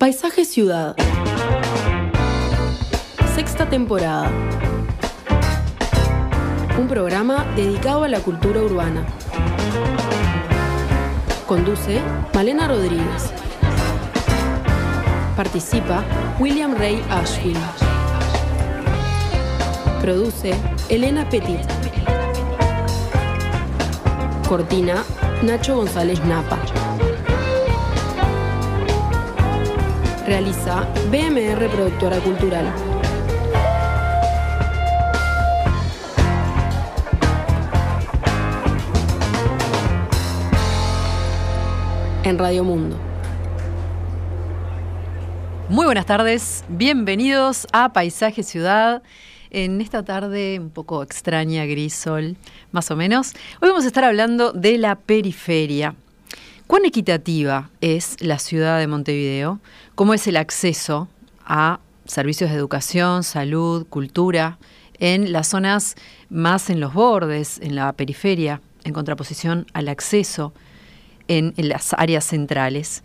Paisaje Ciudad. Sexta temporada. Un programa dedicado a la cultura urbana. Conduce Malena Rodríguez. Participa William Ray Ashwin. Produce Elena Petit. Cortina Nacho González Napa. Realiza BMR Productora Cultural. En Radio Mundo. Muy buenas tardes, bienvenidos a Paisaje Ciudad. En esta tarde un poco extraña, gris sol, más o menos, hoy vamos a estar hablando de la periferia. ¿Cuán equitativa es la ciudad de Montevideo? ¿Cómo es el acceso a servicios de educación, salud, cultura en las zonas más en los bordes, en la periferia, en contraposición al acceso en, las áreas centrales?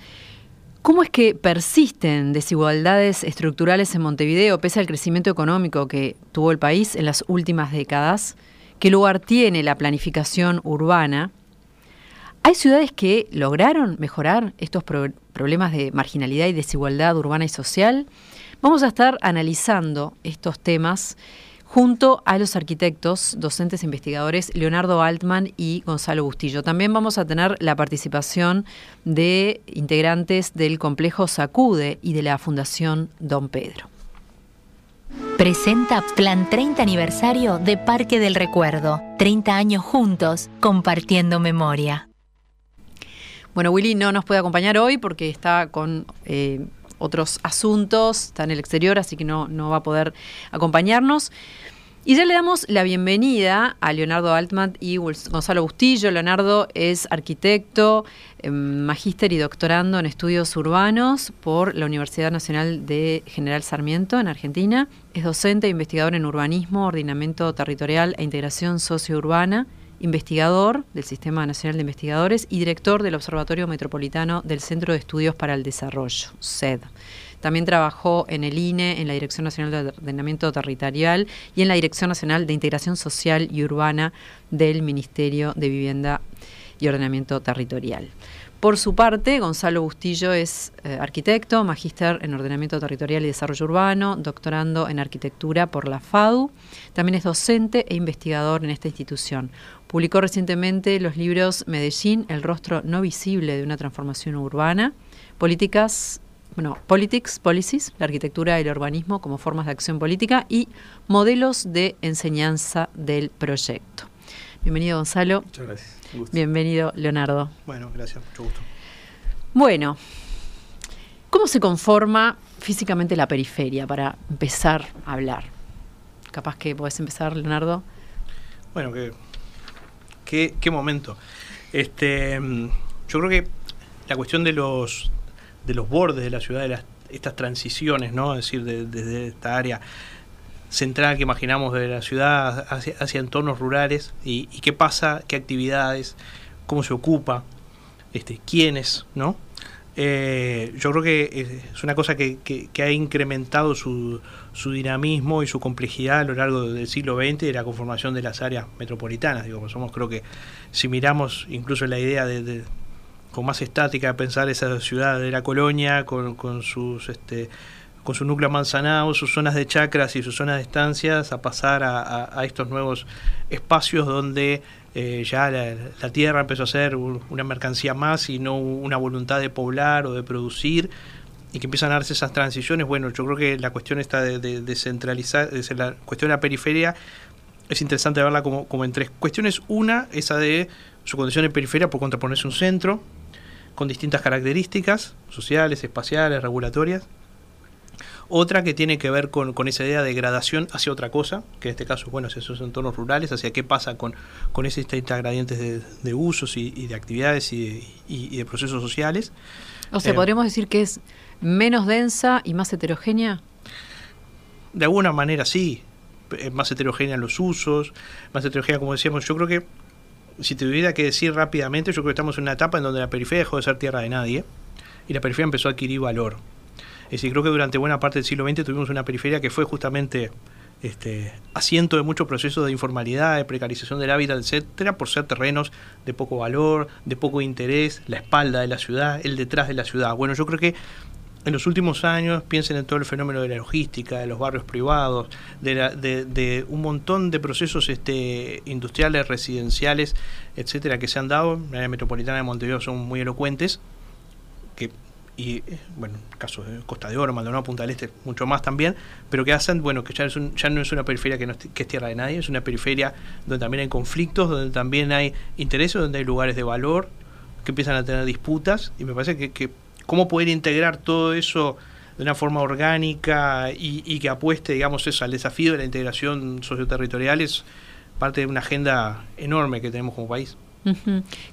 ¿Cómo es que persisten desigualdades estructurales en Montevideo pese al crecimiento económico que tuvo el país en las últimas décadas? ¿Qué lugar tiene la planificación urbana? ¿Hay ciudades que lograron mejorar estos pro problemas de marginalidad y desigualdad urbana y social? Vamos a estar analizando estos temas junto a los arquitectos, docentes e investigadores Leonardo Altman y Gonzalo Bustillo. También vamos a tener la participación de integrantes del complejo Sacude y de la Fundación Don Pedro. Presenta Plan 30 aniversario de Parque del Recuerdo. 30 años juntos, compartiendo memoria. Bueno, Willy no nos puede acompañar hoy porque está con eh, otros asuntos, está en el exterior, así que no, no va a poder acompañarnos. Y ya le damos la bienvenida a Leonardo Altman y Gonzalo Bustillo. Leonardo es arquitecto, eh, magíster y doctorando en estudios urbanos por la Universidad Nacional de General Sarmiento en Argentina. Es docente e investigador en urbanismo, ordenamiento territorial e integración sociourbana, investigador del Sistema Nacional de Investigadores y director del Observatorio Metropolitano del Centro de Estudios para el Desarrollo, SED. También trabajó en el INE, en la Dirección Nacional de Ordenamiento Territorial y en la Dirección Nacional de Integración Social y Urbana del Ministerio de Vivienda y Ordenamiento Territorial. Por su parte, Gonzalo Bustillo es eh, arquitecto, magíster en Ordenamiento Territorial y Desarrollo Urbano, doctorando en Arquitectura por la FADU. También es docente e investigador en esta institución. Publicó recientemente los libros Medellín, el rostro no visible de una transformación urbana, Políticas bueno, Politics, Policies, la arquitectura y el urbanismo como formas de acción política y modelos de enseñanza del proyecto. Bienvenido Gonzalo. Muchas gracias. Bienvenido Leonardo. Bueno, gracias, mucho gusto. Bueno, ¿cómo se conforma físicamente la periferia para empezar a hablar? Capaz que podés empezar, Leonardo. Bueno, qué, momento. Este, yo creo que la cuestión de los de los bordes de la ciudad, de las, estas transiciones, ¿no? Es decir, desde esta área central que imaginamos de la ciudad hacia, hacia entornos rurales y, y, qué pasa, qué actividades, cómo se ocupa, este, quiénes, ¿no? Eh, yo creo que es una cosa que, que, ha incrementado su, su, dinamismo y su complejidad a lo largo del siglo XX de la conformación de las áreas metropolitanas. Digo, somos creo que si miramos incluso la idea de, con más estática pensar esa ciudad de la colonia con, con sus este, con su núcleo manzanado, sus zonas de chacras y sus zonas de estancias, a pasar a, a estos nuevos espacios donde eh, ya la, tierra empezó a ser una mercancía más y no una voluntad de poblar o de producir, y que empiezan a darse esas transiciones. Bueno, yo creo que la cuestión está de, de, de centralizar, la cuestión de la periferia, es interesante verla como, como en tres cuestiones. Una, esa de su condición de periferia por contraponerse un centro, con distintas características sociales, espaciales, regulatorias. Otra que tiene que ver con, con, esa idea de gradación hacia otra cosa, que en este caso, bueno, es esos entornos rurales, hacia qué pasa con, con esos gradientes de, de usos y, y, de actividades y de, y, y de, procesos sociales. O sea, eh, ¿podríamos decir que es menos densa y más heterogénea? De alguna manera sí, más heterogénea en los usos, más heterogénea, como decíamos, yo creo que si te tuviera que decir rápidamente, yo creo que estamos en una etapa en donde la periferia dejó de ser tierra de nadie y la periferia empezó a adquirir valor. Es decir, creo que durante buena parte del siglo XX tuvimos una periferia que fue justamente este, asiento de muchos procesos de informalidad, de precarización del hábitat, etcétera, por ser terrenos de poco valor, de poco interés, la espalda de la ciudad, el detrás de la ciudad. Bueno, yo creo que en los últimos años, piensen en todo el fenómeno de la logística, de los barrios privados, de, un montón de procesos este, industriales, residenciales, etcétera, que se han dado. En la área metropolitana de Montevideo son muy elocuentes, que y bueno, caso de Costa de Oro, Maldonado, Punta del Este, mucho más también, pero que hacen, bueno, que ya, ya no es una periferia que, no es, que es tierra de nadie, es una periferia donde también hay conflictos, donde también hay intereses, donde hay lugares de valor que empiezan a tener disputas, y me parece que, que cómo poder integrar todo eso de una forma orgánica y, y que apueste, digamos, eso al desafío de la integración socioterritorial es parte de una agenda enorme que tenemos como país.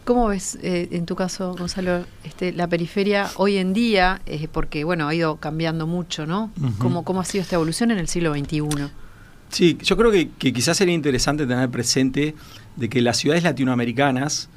¿Cómo ves eh, en tu caso, Gonzalo, este, la periferia hoy en día, eh, porque bueno, ha ido cambiando mucho, ¿no? ¿Cómo, ha sido esta evolución en el siglo XXI? Sí, yo creo que, quizás sería interesante tener presente de que las ciudades latinoamericanas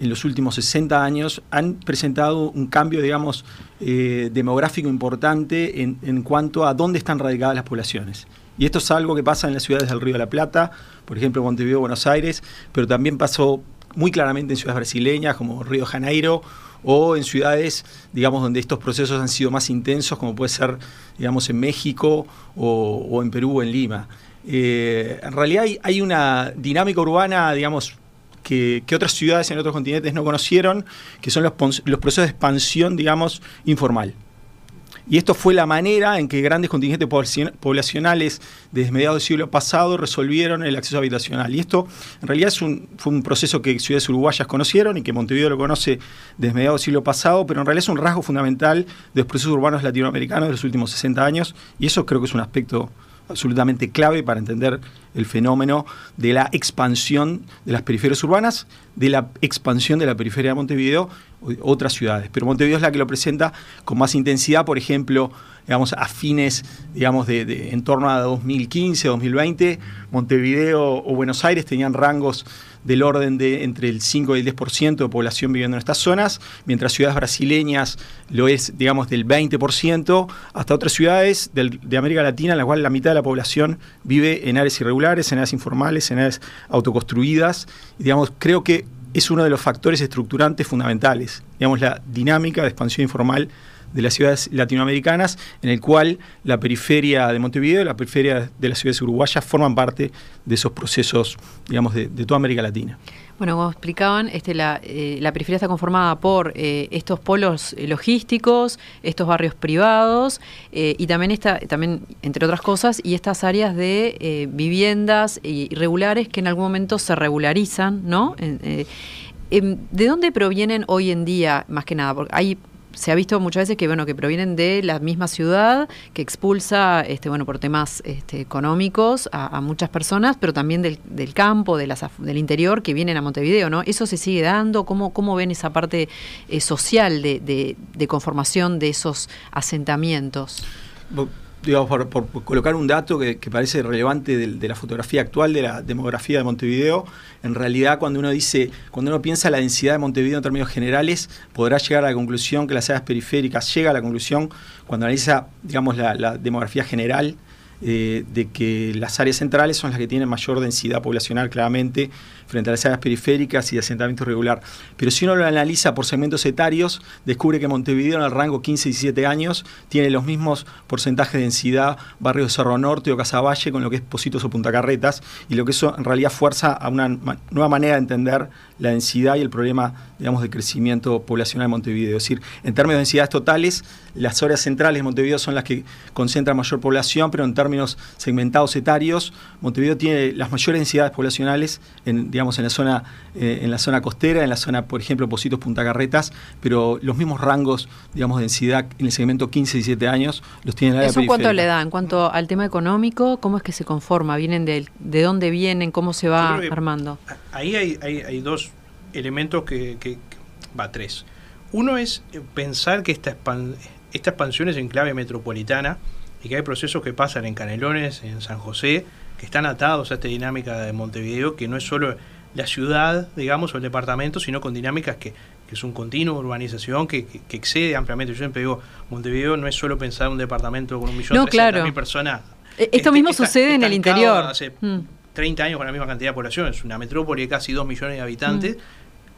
en los últimos 60 años han presentado un cambio, digamos, eh, demográfico importante en, en cuanto a dónde están radicadas las poblaciones. Y esto es algo que pasa en las ciudades del Río de la Plata, por ejemplo, Montevideo, Buenos Aires, pero también pasó muy claramente en ciudades brasileñas como Río Janeiro o en ciudades, digamos, donde estos procesos han sido más intensos, como puede ser, digamos, en México o, en Perú o en Lima. Eh, en realidad hay, una dinámica urbana, digamos, que, otras ciudades en otros continentes no conocieron, que son los, los procesos de expansión, digamos, informal. Y esto fue la manera en que grandes contingentes poblacionales desde mediados del siglo pasado resolvieron el acceso habitacional. Y esto en realidad es un, fue un proceso que ciudades uruguayas conocieron y que Montevideo lo conoce desde mediados del siglo pasado, pero en realidad es un rasgo fundamental de los procesos urbanos latinoamericanos de los últimos 60 años y eso creo que es un aspecto absolutamente clave para entender el fenómeno de la expansión de las periferias urbanas, de la expansión de la periferia de Montevideo otras ciudades. Pero Montevideo es la que lo presenta con más intensidad, por ejemplo, digamos, a fines, digamos, de, en torno a 2015, 2020, Montevideo o Buenos Aires tenían rangos del orden de entre el 5 y el 10% de población viviendo en estas zonas, mientras ciudades brasileñas lo es, digamos, del 20%, hasta otras ciudades de América Latina en las cuales la mitad de la población vive en áreas irregulares, en áreas informales, en áreas autoconstruidas. Digamos, creo que es uno de los factores estructurantes fundamentales, digamos, la dinámica de expansión informal de las ciudades latinoamericanas, en el cual la periferia de Montevideo y la periferia de las ciudades uruguayas forman parte de esos procesos, digamos, de, toda América Latina. Bueno, como explicaban, este, la, eh, la periferia está conformada por eh, estos polos eh, logísticos, estos barrios privados y también, esta, también, entre otras cosas, y estas áreas de viviendas irregulares que en algún momento se regularizan, ¿no? Em, ¿De dónde provienen hoy en día, más que nada? Porque hay se ha visto muchas veces que bueno que provienen de la misma ciudad que expulsa este bueno por temas este, económicos a, muchas personas pero también del, campo de las, del interior que vienen a Montevideo no eso se sigue dando cómo cómo ven esa parte eh, social de, de, conformación de esos asentamientos por, colocar un dato que, parece relevante de, la fotografía actual de la demografía de Montevideo, en realidad cuando uno dice, cuando uno piensa la densidad de Montevideo en términos generales, podrá llegar a la conclusión que las áreas periféricas llega a la conclusión cuando analiza, digamos, la demografía general eh, de que las áreas centrales son las que tienen mayor densidad poblacional claramente frente a las áreas periféricas y de asentamiento regular. Pero si uno lo analiza por segmentos etarios, descubre que Montevideo en el rango 15-17 años tiene los mismos porcentajes de densidad barrios de Cerro Norte o Casaballe con lo que es Positos o Punta Carretas y lo que eso en realidad fuerza a una nueva manera de entender la densidad y el problema, digamos, de crecimiento poblacional de Montevideo. Es decir, en términos de densidades totales, las áreas centrales de Montevideo son las que concentran mayor población, pero en términos segmentados etarios, Montevideo tiene las mayores densidades poblacionales en, digamos, en la zona, eh, en la zona costera, en la zona, por ejemplo, Positos Punta Carretas, pero los mismos rangos, digamos, de densidad en el segmento 15-17 años los tiene la área ¿Eso cuánto le da? En cuanto al tema económico, ¿cómo es que se conforma? ¿Vienen de, de dónde vienen? ¿Cómo se va armando? Ahí hay, hay, dos elementos que, que, va, tres. Uno es pensar que esta, esta expansión es en clave metropolitana y que hay procesos que pasan en Canelones, en San José, que están atados a esta dinámica de Montevideo, que no es solo la ciudad, digamos, o el departamento, sino con dinámicas que, que es un continuo urbanización que, excede ampliamente. Yo siempre digo, Montevideo no es solo pensar un departamento con un millón no, claro. mil personas. Eh, esto mismo sucede en el interior. Hace 30 mm. años con la misma cantidad de población. Es una metrópoli de casi 2 millones de habitantes, mm.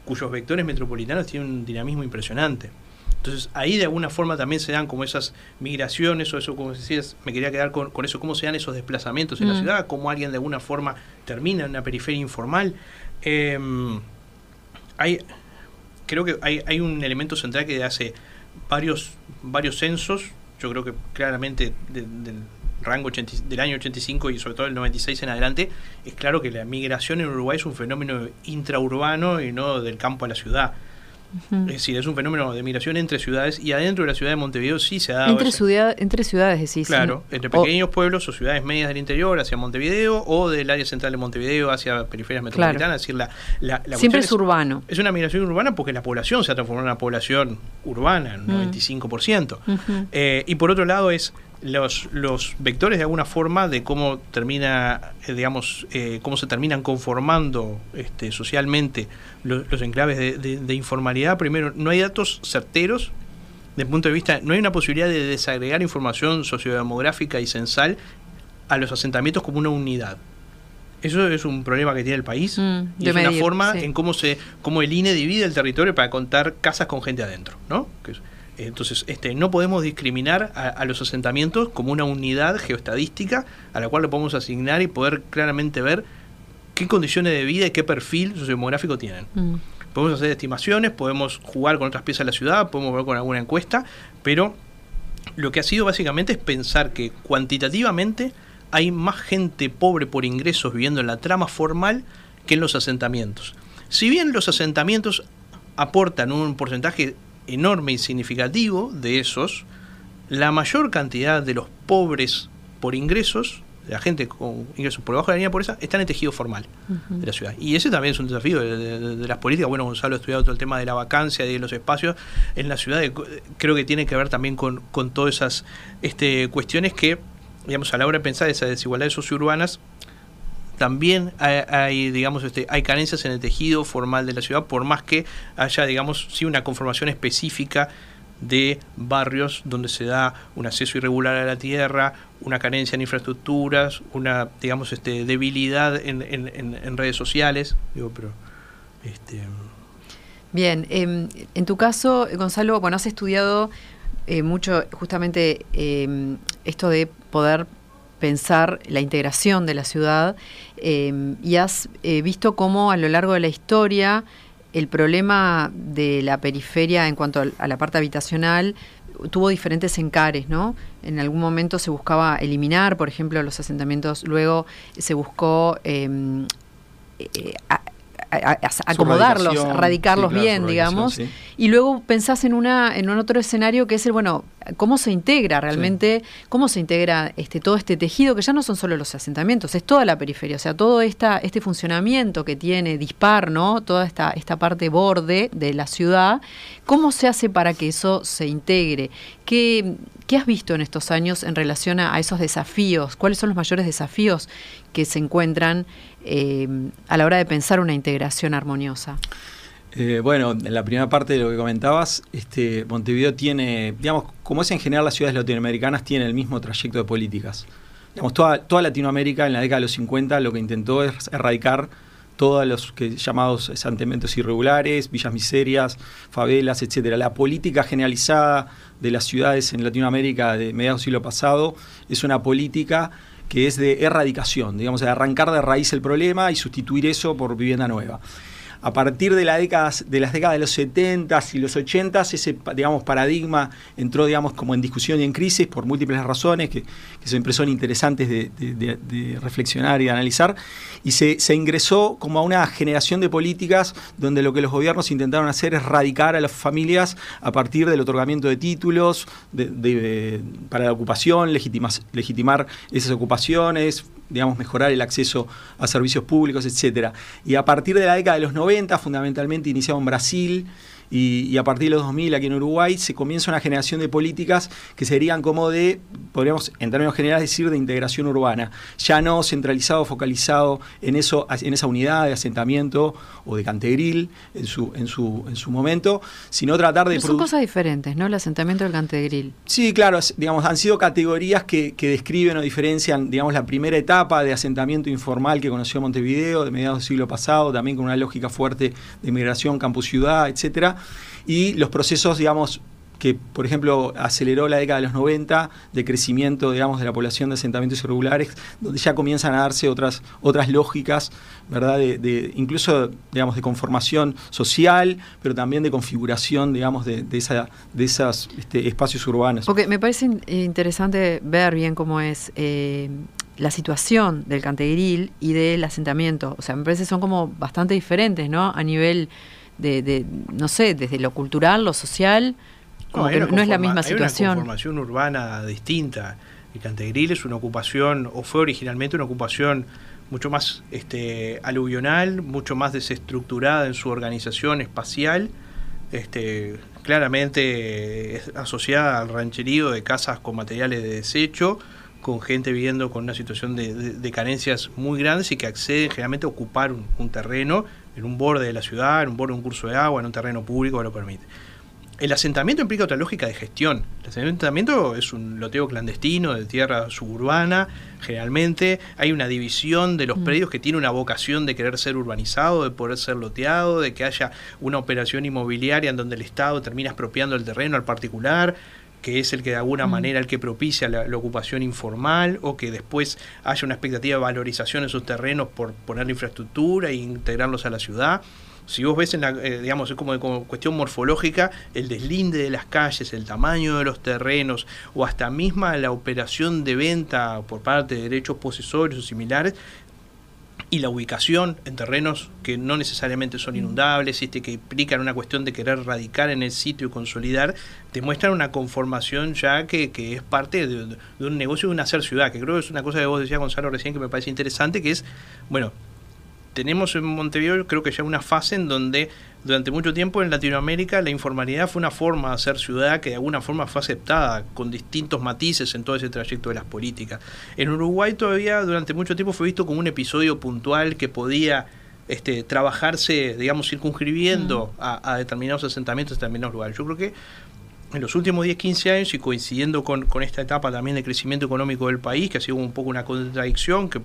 cuyos vectores metropolitanos tienen un dinamismo impresionante. Entonces ahí de alguna forma también se dan como esas migraciones o eso, como decías, me quería quedar con, eso, cómo se dan esos desplazamientos en la mm. ciudad, cómo alguien de alguna forma termina en una periferia informal. Em, hay, creo que hay, hay un elemento central que hace varios, varios censos, yo creo que claramente del rango del año 85 y sobre todo el 96 en adelante, es claro que la migración en Uruguay es un fenómeno intraurbano y no del campo a la ciudad. Es decir, es un fenómeno de migración entre ciudades y adentro de la ciudad de Montevideo sí se ha dado. Entre, ciudad, entre ciudades, decís. Claro, entre pequeños pueblos o ciudades medias del interior hacia Montevideo o del área central de Montevideo hacia periferias metropolitanas. decir, la, Siempre es, urbano. Es una migración urbana porque la población se ha transformado en una población urbana, un 95%. Eh, y por otro lado es los, los vectores de alguna forma de cómo termina, eh, digamos, eh, cómo se terminan conformando este, socialmente los, enclaves de, informalidad. Primero, no hay datos certeros desde el punto de vista, no hay una posibilidad de desagregar información sociodemográfica y censal a los asentamientos como una unidad. Eso es un problema que tiene el país mm, y es una forma en cómo se cómo el INE divide el territorio para contar casas con gente adentro, ¿no? Entonces, este, no podemos discriminar a, los asentamientos como una unidad geoestadística a la cual le podemos asignar y poder claramente ver qué condiciones de vida y qué perfil sociodemográfico tienen. Mm. Podemos hacer estimaciones, podemos jugar con otras piezas de la ciudad, podemos ver con alguna encuesta, pero lo que ha sido básicamente es pensar que cuantitativamente hay más gente pobre por ingresos viviendo en la trama formal que en los asentamientos. Si bien los asentamientos aportan un porcentaje enorme y significativo de esos, la mayor cantidad de los pobres por ingresos, de la gente con ingresos por debajo de la línea de pobreza, están en tejido formal de la ciudad. Y ese también es un desafío de, las políticas. Bueno, Gonzalo ha estudiado todo el tema de la vacancia y de los espacios en la ciudad. Creo que tiene que ver también con, con todas esas este, cuestiones que, digamos, a la hora de pensar esas desigualdades sociourbanas, también hay, digamos, este, hay carencias en el tejido formal de la ciudad, por más que haya, digamos, sí una conformación específica de barrios donde se da un acceso irregular a la tierra, una carencia en infraestructuras, una, digamos, este, debilidad en, en, redes sociales. Digo, pero, este... Bien, em, en tu caso, Gonzalo, bueno, has estudiado eh, mucho justamente em, esto de poder pensar la integración de la ciudad eh, y has eh, visto cómo a lo largo de la historia el problema de la periferia en cuanto a la parte habitacional tuvo diferentes encares, ¿no? En algún momento se buscaba eliminar, por ejemplo, los asentamientos, luego se buscó eh, acomodarlos, radicarlos bien, digamos. Y luego pensás en una en un otro escenario que es el, bueno, cómo se integra realmente, cómo se integra este todo este tejido, que ya no son solo los asentamientos, es toda la periferia, o sea, todo esta, este funcionamiento que tiene dispar, ¿no? Toda esta, esta parte borde de la ciudad, ¿cómo se hace para que eso se integre? ¿Qué, has visto en estos años en relación a, esos desafíos? ¿Cuáles son los mayores desafíos que se encuentran eh, a la hora de pensar una integración armoniosa? Eh, bueno, en la primera parte de lo que comentabas, este, Montevideo tiene, digamos, como es en general las ciudades latinoamericanas, tiene el mismo trayecto de políticas. Digamos, toda, toda Latinoamérica en la década de los 50 lo que intentó es erradicar todos los que, llamados asentamientos irregulares, villas miserias, favelas, etcétera. La política generalizada de las ciudades en Latinoamérica de mediados siglo pasado es una política que es de erradicación, digamos, de arrancar de raíz el problema y sustituir eso por vivienda nueva a partir de, la de las décadas de los 70 y los 80 ese digamos, paradigma entró digamos, como en discusión y en crisis por múltiples razones que, siempre son interesantes de, reflexionar y analizar, y se, ingresó como a una generación de políticas donde lo que los gobiernos intentaron hacer es radicar a las familias a partir del otorgamiento de títulos para la ocupación, legitimar esas ocupaciones, digamos, mejorar el acceso a servicios públicos, etcétera. Y a partir de la década de los 90, fundamentalmente iniciado en Brasil, y, a partir de los 2000 aquí en Uruguay se comienza una generación de políticas que serían como de podríamos en términos generales decir de integración urbana, ya no centralizado, focalizado en eso, en esa unidad de asentamiento o de Cantegril en su, en su, en su momento, sino tratar de... Pero son cosas diferentes, ¿no? El asentamiento del Cantegril. Sí, claro, digamos, han sido categorías que, que describen o diferencian, digamos, la primera etapa de asentamiento informal que conoció Montevideo de mediados del siglo pasado, también con una lógica fuerte de migración, campus-ciudad, etcétera, y los procesos, digamos, que, por ejemplo, aceleró la década de los 90 de crecimiento, digamos, de la población de asentamientos irregulares, donde ya comienzan a darse otras, otras lógicas, ¿verdad? De, incluso, digamos, de conformación social, pero también de configuración, digamos, de, de, de esos este, espacios urbanos. Porque me parece interesante ver bien cómo es eh, la situación del Cantegril y del asentamiento. O sea, me parece que son como bastante diferentes, ¿no? A nivel de, de no sé, desde lo cultural, lo social no, es la misma situación. Hay una conformación urbana distinta. El Cantegril es una ocupación, o fue originalmente una ocupación mucho más este, aluvional, mucho más desestructurada en su organización espacial, este, claramente asociada al rancherío de casas con materiales de desecho, con gente viviendo con una situación de, carencias muy grandes y que acceden generalmente a ocupar un, un, terreno en un borde de la ciudad, en un borde de un curso de agua, en un terreno público que lo permite el asentamiento implica otra lógica de gestión. El asentamiento es un loteo clandestino de tierra suburbana, generalmente. Hay una división de los mm. predios que tiene una vocación de querer ser urbanizado, de poder ser loteado, de que haya una operación inmobiliaria en donde el Estado termina expropiando el terreno al particular que es el que de alguna mm. manera el que propicia la, ocupación informal o que después haya una expectativa de valorización en sus terrenos por poner la infraestructura e integrarlos a la ciudad si vos ves, en la, eh, digamos, es como, como, cuestión morfológica, el deslinde de las calles, el tamaño de los terrenos o hasta misma la operación de venta por parte de derechos posesorios o similares, y la ubicación en terrenos que no necesariamente son inundables, este, que implican una cuestión de querer radicar en el sitio y consolidar, te muestran una conformación ya que, que es parte de, de, un negocio de una hacer ciudad, que creo que es una cosa que vos decías, Gonzalo, recién que me parece interesante, que es, bueno, tenemos en Montevideo creo que ya una fase en donde durante mucho tiempo en Latinoamérica la informalidad fue una forma de hacer ciudad que de alguna forma fue aceptada con distintos matices en todo ese trayecto de las políticas. En Uruguay todavía durante mucho tiempo fue visto como un episodio puntual que podía este, trabajarse, digamos, circunscribiendo mm. a, a, determinados asentamientos en determinados lugares. Yo creo que en los últimos 10, 15 años y coincidiendo con, esta etapa también de crecimiento económico del país, que ha sido un poco una contradicción, que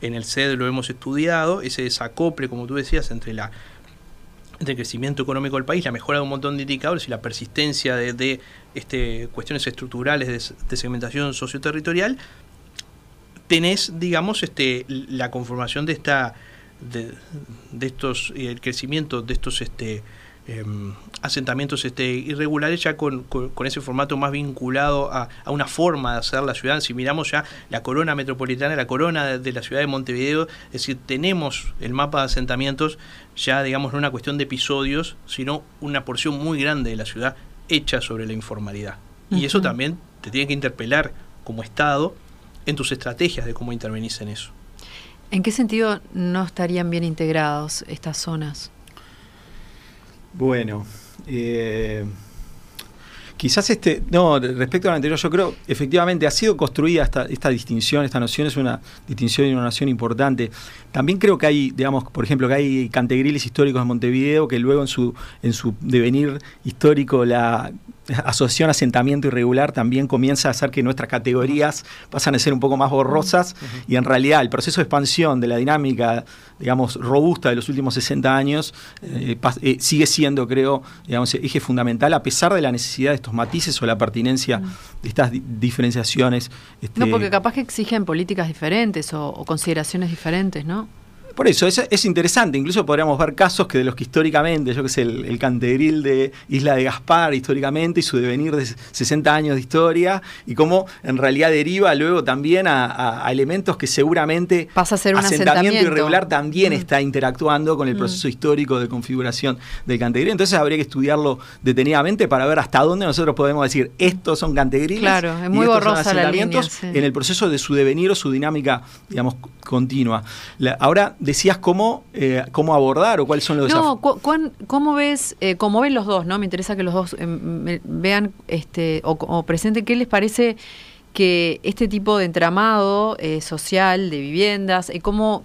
en el CED lo hemos estudiado, ese desacople, como tú decías, entre la el crecimiento económico del país, la mejora de un montón de indicadores y la persistencia de, este, cuestiones estructurales de, segmentación socioterritorial, tenés, digamos, este, la conformación de esta de, de estos el crecimiento de estos este Em, asentamientos este, irregulares ya con, con, ese formato más vinculado a, a, una forma de hacer la ciudad. Si miramos ya la corona metropolitana, la corona de, la ciudad de Montevideo, es decir, tenemos el mapa de asentamientos ya, digamos, no una cuestión de episodios, sino una porción muy grande de la ciudad hecha sobre la informalidad. Y eso también te tiene que interpelar como Estado en tus estrategias de cómo intervenís en eso. ¿En qué sentido no estarían bien integrados estas zonas? Bueno, eh, quizás este, no, respecto al anterior, yo creo, efectivamente, ha sido construida esta, esta distinción, esta noción es una distinción y una noción importante. También creo que hay, digamos, por ejemplo, que hay cantegriles históricos en Montevideo que luego en su, en su devenir histórico la asociación asentamiento irregular también comienza a hacer que nuestras categorías pasan a ser un poco más borrosas y en realidad el proceso de expansión de la dinámica, digamos, robusta de los últimos 60 años eh, eh, sigue siendo, creo, digamos, eje fundamental a pesar de la necesidad de estos matices o la pertinencia de estas diferenciaciones. Este no, porque capaz que exigen políticas diferentes o, o consideraciones diferentes, ¿no? Por eso, es, interesante. Incluso podríamos ver casos que de los que históricamente, yo que sé, el, el cantegril de Isla de Gaspar, históricamente, y su devenir de 60 años de historia, y cómo en realidad deriva luego también a, elementos que seguramente pasa a ser un asentamiento, irregular también mm. está interactuando con el mm. proceso histórico de configuración del cantegril. Entonces habría que estudiarlo detenidamente para ver hasta dónde nosotros podemos decir estos son cantegriles. Claro, es muy borrosa la línea, en el proceso de su devenir o su dinámica, digamos, continua. ahora decías cómo, eh, cómo abordar o cuáles son los no, ¿cómo ves, eh, cómo ven los dos, ¿no? Me interesa que los dos eh, vean este, o, presenten qué les parece que este tipo de entramado eh, social, de viviendas, eh, cómo,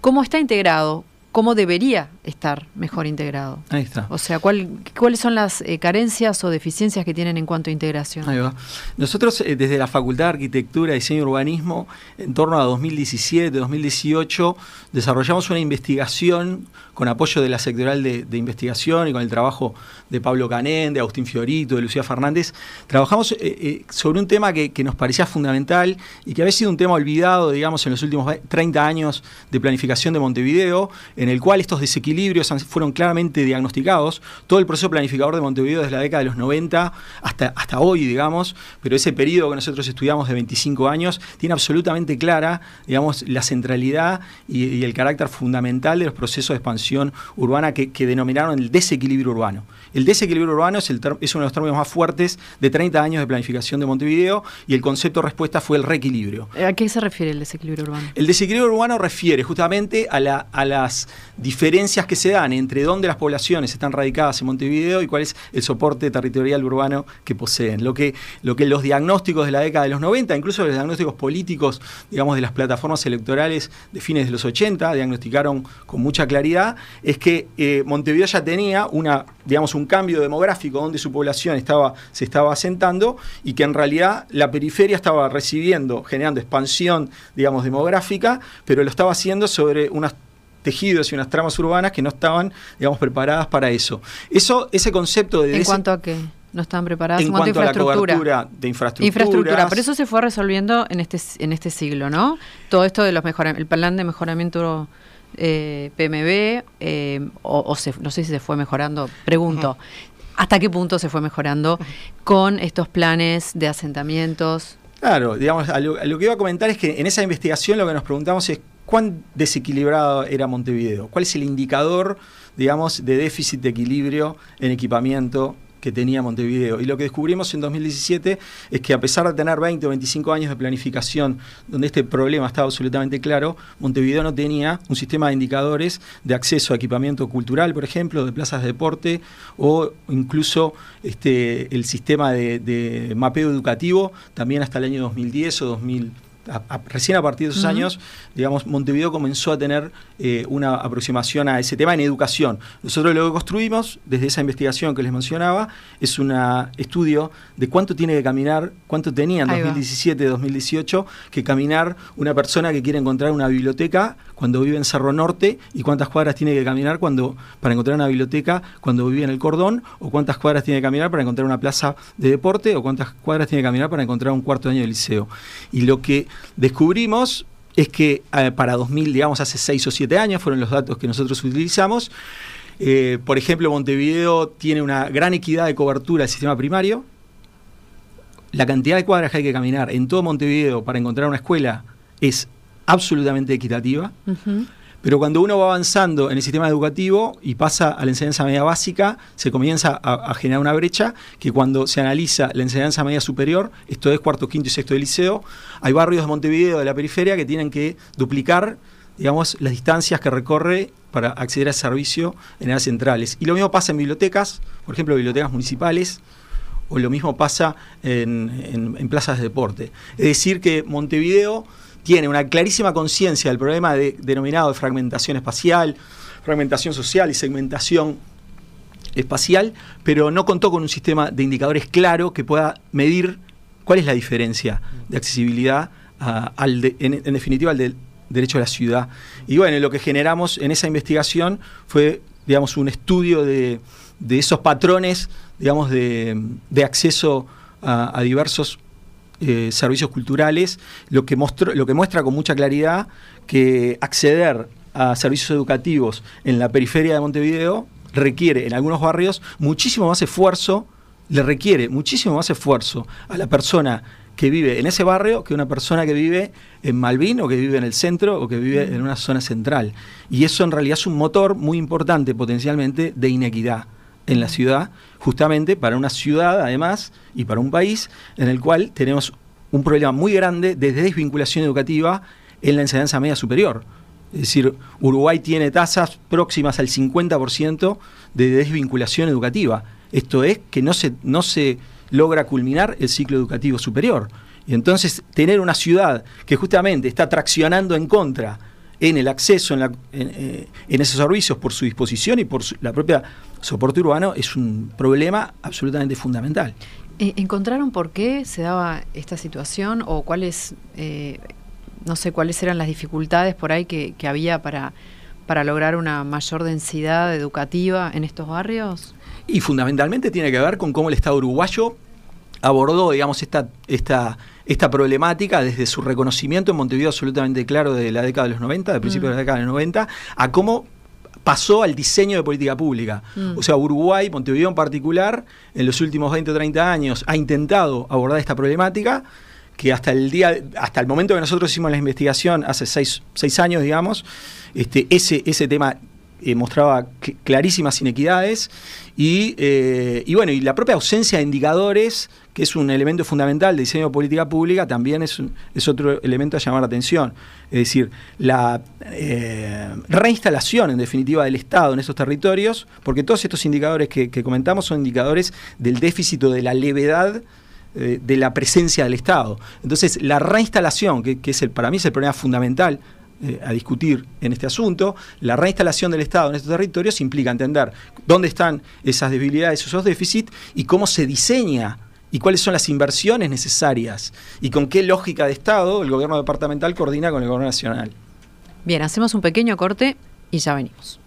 cómo está integrado, cómo debería estar mejor integrado. Ahí está. O sea, ¿cuál, ¿cuáles son las eh, carencias o deficiencias que tienen en cuanto a integración? Ahí va. Nosotros eh, desde la Facultad de Arquitectura, Diseño y Urbanismo, en torno a 2017, 2018, desarrollamos una investigación con apoyo de la sectorial de, investigación y con el trabajo de Pablo Canén, de Agustín Fiorito, de Lucía Fernández. Trabajamos eh, eh, sobre un tema que, nos parecía fundamental y que había sido un tema olvidado, digamos, en los últimos 30 años de planificación de Montevideo, en el cual estos desequilibrios fueron claramente diagnosticados. Todo el proceso planificador de Montevideo desde la década de los 90 hasta, hasta hoy, digamos, pero ese periodo que nosotros estudiamos de 25 años tiene absolutamente clara, digamos, la centralidad y el carácter fundamental de los procesos de expansión urbana que, denominaron el desequilibrio urbano. El desequilibrio urbano es, el ter- es uno de los términos más fuertes de 30 años de planificación de Montevideo y el concepto de respuesta fue el reequilibrio. ¿A qué se refiere el desequilibrio urbano? El desequilibrio urbano refiere justamente a, la- a las diferencias que se dan entre dónde las poblaciones están radicadas en Montevideo y cuál es el soporte territorial urbano que poseen. Lo que, lo que los diagnósticos de la década de los 90, incluso los diagnósticos políticos, digamos, de las plataformas electorales de fines de los 80, diagnosticaron con mucha claridad, es que eh, Montevideo ya tenía una, digamos, un cambio demográfico donde su población estaba, se estaba asentando y que en realidad la periferia estaba recibiendo, generando expansión, digamos, demográfica, pero lo estaba haciendo sobre unas tejidos y unas tramas urbanas que no estaban, digamos, preparadas para eso. Eso, ese concepto de ¿En cuanto a qué? ¿No estaban preparadas? en cuanto a la cobertura de infraestructura. Infraestructura, pero eso se fue resolviendo en este en este siglo, ¿no? Todo esto de los mejora el plan de mejoramiento eh, PMB, eh, o, o se- no sé si se fue mejorando, pregunto, ¿hasta qué punto se fue mejorando con estos planes de asentamientos? Claro, digamos, a lo, a lo que iba a comentar es que en esa investigación lo que nos preguntamos es cuán desequilibrado era Montevideo, cuál es el indicador, digamos, de déficit de equilibrio en equipamiento que tenía Montevideo. Y lo que descubrimos en 2017 es que a pesar de tener 20 o 25 años de planificación donde este problema estaba absolutamente claro, Montevideo no tenía un sistema de indicadores de acceso a equipamiento cultural, por ejemplo, de plazas de deporte o incluso este, el sistema de, mapeo educativo también hasta el año 2010 o 2000 a- a- recién a partir de esos años, digamos, Montevideo comenzó a tener eh, una aproximación a ese tema en educación. Nosotros lo que construimos desde esa investigación que les mencionaba es un estudio de cuánto tiene que caminar, cuánto tenía en Ahí va. 2017, 2018 que caminar una persona que quiere encontrar una biblioteca cuando vive en Cerro Norte y cuántas cuadras tiene que caminar cuando para encontrar una biblioteca cuando vive en el Cordón o cuántas cuadras tiene que caminar para encontrar una plaza de deporte o cuántas cuadras tiene que caminar para encontrar un cuarto de año de liceo. Y lo que descubrimos es que eh, para 2000, digamos hace 6 o 7 años, fueron los datos que nosotros utilizamos, eh, por ejemplo, Montevideo tiene una gran equidad de cobertura del sistema primario. La cantidad de cuadras que hay que caminar en todo Montevideo para encontrar una escuela es absolutamente equitativa. Ujú. Pero cuando uno va avanzando en el sistema educativo y pasa a la enseñanza media básica, se comienza a, generar una brecha que cuando se analiza la enseñanza media superior, esto es cuarto, quinto y sexto de liceo, hay barrios de Montevideo, de la periferia, que tienen que duplicar, digamos, las distancias que recorre para acceder a ese servicio en áreas centrales. Y lo mismo pasa en bibliotecas, por ejemplo, bibliotecas municipales, o lo mismo pasa en, en- en plazas de deporte. Es decir, que Montevideo tiene una clarísima conciencia del problema de- denominado de fragmentación espacial, fragmentación social y segmentación espacial, pero no contó con un sistema de indicadores claro que pueda medir cuál es la diferencia de accesibilidad al en, definitiva al derecho a la ciudad. Y bueno, lo que generamos en esa investigación fue, digamos, un estudio de, de esos patrones, digamos, de, de acceso a, a diversos eh, servicios culturales, lo que, mostró, lo que muestra con mucha claridad que acceder a servicios educativos en la periferia de Montevideo requiere en algunos barrios muchísimo más esfuerzo, le requiere muchísimo más esfuerzo a la persona que vive en ese barrio que una persona que vive en Malvin o que vive en el centro o que vive en una zona central. Y eso en realidad es un motor muy importante potencialmente de inequidad en la ciudad, justamente para una ciudad además y para un país en el cual tenemos un problema muy grande de desvinculación educativa en la enseñanza media superior. Es decir, Uruguay tiene tasas próximas al 50% de desvinculación educativa. Esto es que no se, no se logra culminar el ciclo educativo superior. Y entonces tener una ciudad que justamente está traccionando en contra en el acceso en, la, en, eh, esos servicios por su disposición y por la propia soporte urbano es un problema absolutamente fundamental. Eh, ¿Encontraron por qué se daba esta situación o cuáles, eh, no sé, cuáles eran las dificultades por ahí que, que había para, para lograr una mayor densidad educativa en estos barrios? Y fundamentalmente tiene que ver con cómo el Estado uruguayo abordó, digamos, esta, esta, esta problemática desde su reconocimiento en Montevideo absolutamente claro de la década de los 90, de principios de la mm. década de los 90, a cómo pasó al diseño de política pública. Mm. O sea, Uruguay, Montevideo en particular, en los últimos 20 o 30 años ha intentado abordar esta problemática que hasta el día, hasta el momento que nosotros hicimos la investigación, hace seis, seis años, digamos, este, ese, ese tema eh, mostraba clarísimas inequidades y, eh, y, bueno, y la propia ausencia de indicadores, que es un elemento fundamental del diseño de política pública, también es, es otro elemento a llamar la atención. Es decir, la eh, reinstalación, en definitiva, del Estado en esos territorios, porque todos estos indicadores que, comentamos son indicadores del déficit o de la levedad de la presencia del Estado. Entonces, la reinstalación, que, es para mí es el problema fundamental eh, a discutir en este asunto. La reinstalación del Estado en estos territorios implica entender dónde están esas debilidades, esos déficits y cómo se diseña y cuáles son las inversiones necesarias y con qué lógica de Estado el gobierno departamental coordina con el gobierno nacional. Bien, hacemos un pequeño corte y ya venimos.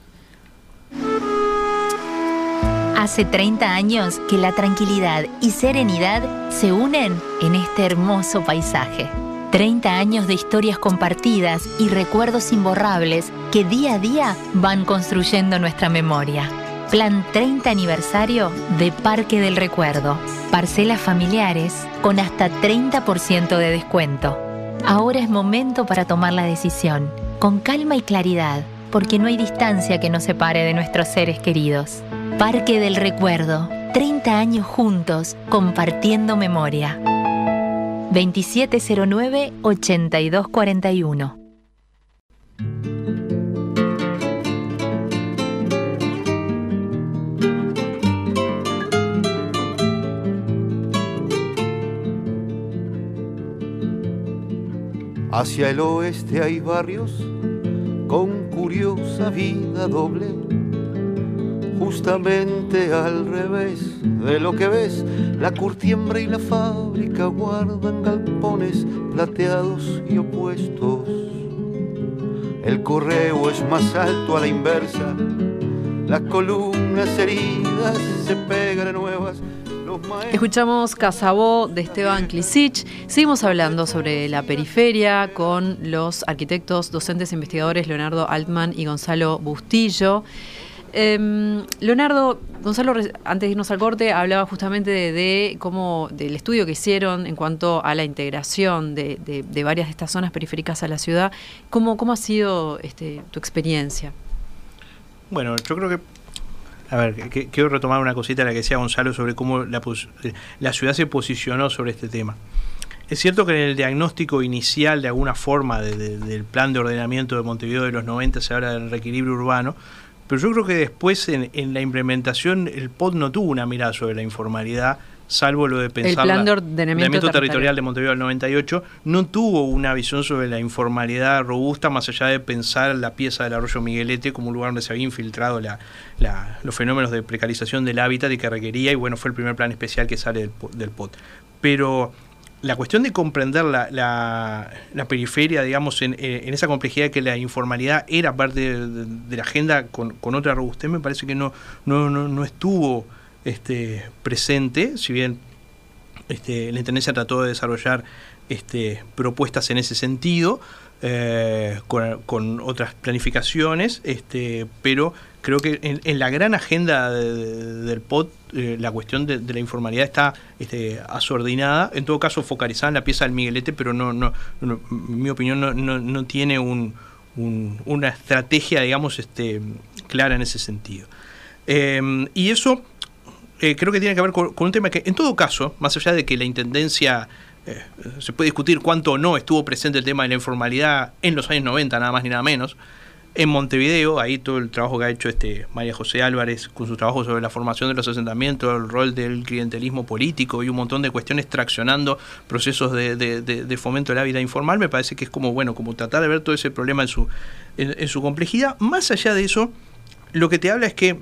Hace 30 años que la tranquilidad y serenidad se unen en este hermoso paisaje. 30 años de historias compartidas y recuerdos imborrables que día a día van construyendo nuestra memoria. Plan 30 aniversario de Parque del Recuerdo. Parcelas familiares con hasta 30% de descuento. Ahora es momento para tomar la decisión, con calma y claridad, porque no hay distancia que nos separe de nuestros seres queridos. Parque del Recuerdo. 30 años juntos, compartiendo memoria. 2709-8241. Hacia el oeste hay barrios con curiosa vida doble justamente al revés de lo que ves. La curtiembre y la fábrica guardan galpones plateados y opuestos. El correo es más alto a la inversa, las columnas heridas se pegan nuevas. Escuchamos Casabó de Esteban Klisich. Seguimos hablando sobre la periferia con los arquitectos, docentes e investigadores Leonardo Altman y Gonzalo Bustillo. Em, Leonardo, Gonzalo, antes de irnos al corte, hablaba justamente de, cómo, del estudio que hicieron en cuanto a la integración de, varias de estas zonas periféricas a la ciudad. ¿Cómo, cómo ha sido este, tu experiencia? Bueno, yo creo que a ver, quiero retomar una cosita la que decía Gonzalo sobre cómo la, la, ciudad se posicionó sobre este tema. Es cierto que en el diagnóstico inicial, de alguna forma, del plan de ordenamiento de Montevideo de los 90 se habla del reequilibrio urbano, pero yo creo que después en, la implementación el POD no tuvo una mirada sobre la informalidad, salvo lo de pensar el plan de ordenamiento, territorial de Montevideo del 98, no tuvo una visión sobre la informalidad robusta más allá de pensar la pieza del arroyo Miguelete como un lugar donde se había infiltrado la, los fenómenos de precarización del hábitat y que requería, y bueno, fue el primer plan especial que sale del, del POD. Pero la cuestión de comprender la, la, periferia, digamos, en, eh, esa complejidad que la informalidad era parte de, la agenda con, con, otra robustez, me parece que no, no, no, estuvo este, presente, si bien este, la Intendencia trató de desarrollar este, propuestas en ese sentido, eh, con, con, otras planificaciones, este, pero creo que en, la gran agenda del POT eh, la cuestión de, la informalidad está este, asordinada, en todo caso focalizada en la pieza del Miguelete, pero no, no, en mi opinión no, no, tiene un, una estrategia, digamos, este, clara en ese sentido. Em, y eso eh, creo que tiene que ver con, un tema que, en todo caso, más allá de que la Intendencia eh, se puede discutir cuánto o no estuvo presente el tema de la informalidad en los años 90, nada más ni nada menos, En Montevideo, ahí todo el trabajo que ha hecho este María José Álvarez con su trabajo sobre la formación de los asentamientos, el rol del clientelismo político y un montón de cuestiones traccionando procesos de, fomento de la vida informal, me parece que es como, bueno, como tratar de ver todo ese problema en su, en su complejidad. Más allá de eso, lo que te habla es que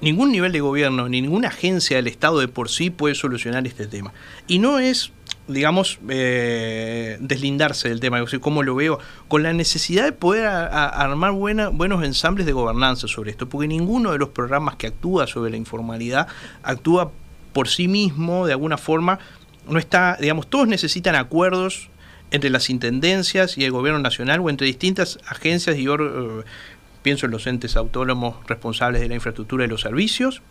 ningún nivel de gobierno ni ninguna agencia del Estado de por sí puede solucionar este tema. Y no es digamos, eh, deslindarse del tema, como lo veo, con la necesidad de poder armar buenos ensambles de gobernanza sobre esto, porque ninguno de los programas que actúa sobre la informalidad actúa por sí mismo, de alguna forma, no está, digamos, todos necesitan acuerdos entre las intendencias y el gobierno nacional o entre distintas agencias y uh, pienso en los entes autónomos responsables de la infraestructura y los servicios,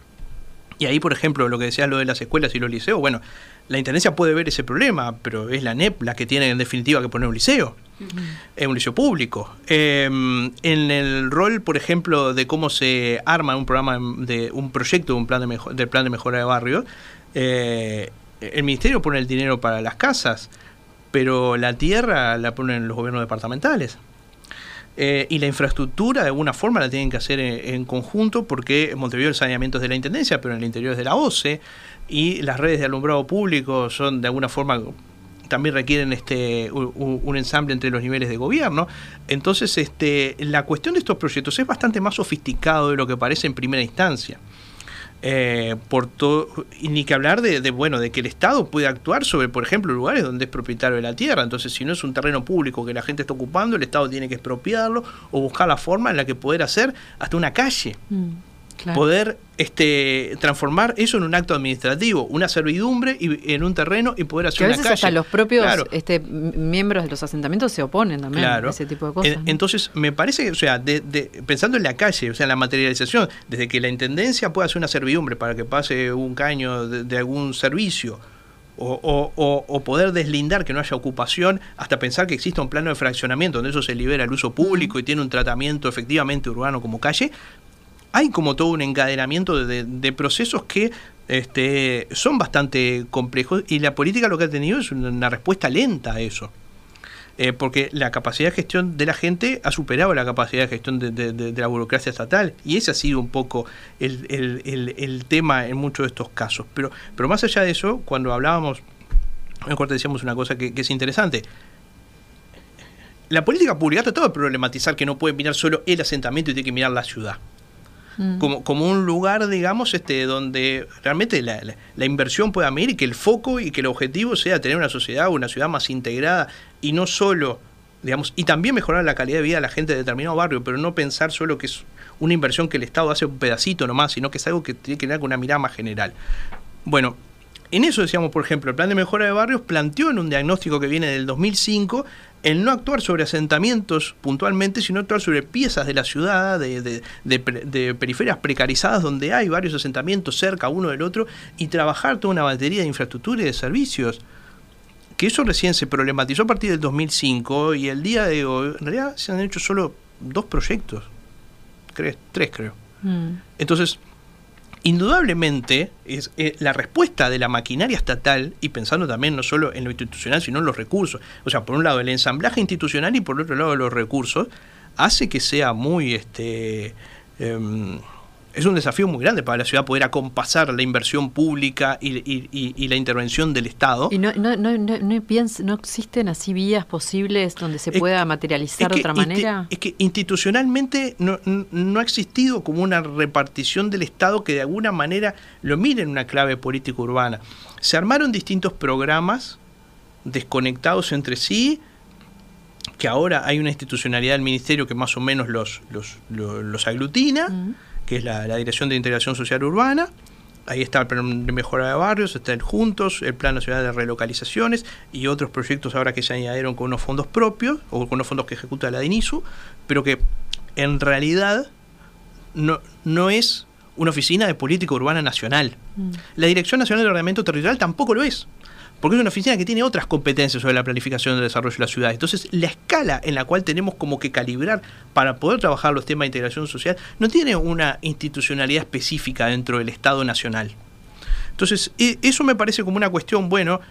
y ahí, por ejemplo, lo que decías lo de las escuelas y los liceos, bueno, la Intendencia puede ver ese problema, pero es la NEP la que tiene en definitiva que poner un liceo, es un liceo público. Em, en el rol, por ejemplo, de cómo se arma un programa de un proyecto de un plan de mejor, del plan de mejora de barrio, eh, el ministerio pone el dinero para las casas, pero la tierra la ponen los gobiernos departamentales. Eh, y la infraestructura de alguna forma la tienen que hacer en, conjunto porque Montevideo el saneamiento es de la Intendencia, pero en el interior es de la OCE y las redes de alumbrado público son de alguna forma también requieren este un, ensamble entre los niveles de gobierno. Entonces, este, la cuestión de estos proyectos es bastante más sofisticado de lo que parece en primera instancia. Eh, por todo, y ni que hablar de, bueno de que el Estado puede actuar sobre, por ejemplo, lugares donde es propietario de la tierra. Entonces, si no es un terreno público que la gente está ocupando, el Estado tiene que expropiarlo o buscar la forma en la que poder hacer hasta una calle. Mm poder este, transformar eso en un acto administrativo, una servidumbre y, en un terreno y poder hacer que a una veces Hasta los propios este, miembros de los asentamientos se oponen también a ese tipo de cosas. Entonces, me parece que, o sea, de, pensando en la calle, o sea, en la materialización, desde que la intendencia pueda hacer una servidumbre para que pase un caño de, algún servicio. O, o, poder deslindar que no haya ocupación hasta pensar que exista un plano de fraccionamiento donde eso se libera al uso público y tiene un tratamiento efectivamente urbano como calle, hay como todo un encadenamiento de, procesos que este, son bastante complejos y la política lo que ha tenido es una respuesta lenta a eso. Eh, porque la capacidad de gestión de la gente ha superado la capacidad de gestión de, la burocracia estatal y ese ha sido un poco el, tema en muchos de estos casos. Pero, pero más allá de eso, cuando hablábamos, mejor te decíamos una cosa que, que es interesante, la política pública ha tratado de problematizar que no puede mirar solo el asentamiento y tiene que mirar la ciudad. Mm. como, como un lugar, digamos, este, donde realmente la, la, inversión pueda medir y que el foco y que el objetivo sea tener una sociedad, una ciudad más integrada y no solo, digamos, y también mejorar la calidad de vida de la gente de determinado barrio, pero no pensar solo que es una inversión que el Estado hace un pedacito nomás, sino que es algo que tiene que tener con una mirada más general. Bueno, en eso decíamos, por ejemplo, el plan de mejora de barrios planteó en un diagnóstico que viene del 2005 el no actuar sobre asentamientos puntualmente, sino actuar sobre piezas de la ciudad, de, periferias precarizadas donde hay varios asentamientos cerca uno del otro y trabajar toda una batería de infraestructura y de servicios. Que eso recién se problematizó a partir del 2005 y el día de hoy, en realidad se han hecho solo dos proyectos, tres creo. Mm. Entonces, indudablemente es eh, la respuesta de la maquinaria estatal y pensando también no solo en lo institucional sino en los recursos. O sea por un lado el ensamblaje institucional y por otro lado los recursos hace que sea muy este em, es un desafío muy grande para la ciudad poder acompasar la inversión pública y, la intervención del Estado. ¿Y no, no, no, no, existen así vías posibles donde se pueda materializar de otra manera? Es que institucionalmente no, no ha existido como una repartición del Estado que de alguna manera lo mire en una clave política urbana. Se armaron distintos programas desconectados entre sí, que ahora hay una institucionalidad del ministerio que más o menos los, los, los, aglutina que es la, Dirección de Integración Social Urbana. Ahí está el plan de mejora de barrios, está el Juntos, el Plan Nacional de Relocalizaciones y otros proyectos ahora que se añadieron con unos fondos propios o con unos fondos que ejecuta la DINISU, pero que en realidad no, no es una oficina de política urbana nacional. Mm. La Dirección Nacional de Ordenamiento Territorial tampoco lo es porque es una oficina que tiene otras competencias sobre la planificación del desarrollo de la ciudad. Entonces, la escala en la cual tenemos como que calibrar para poder trabajar los temas de integración social no tiene una institucionalidad específica dentro del Estado Nacional. Entonces, e, eso me parece como una cuestión, bueno,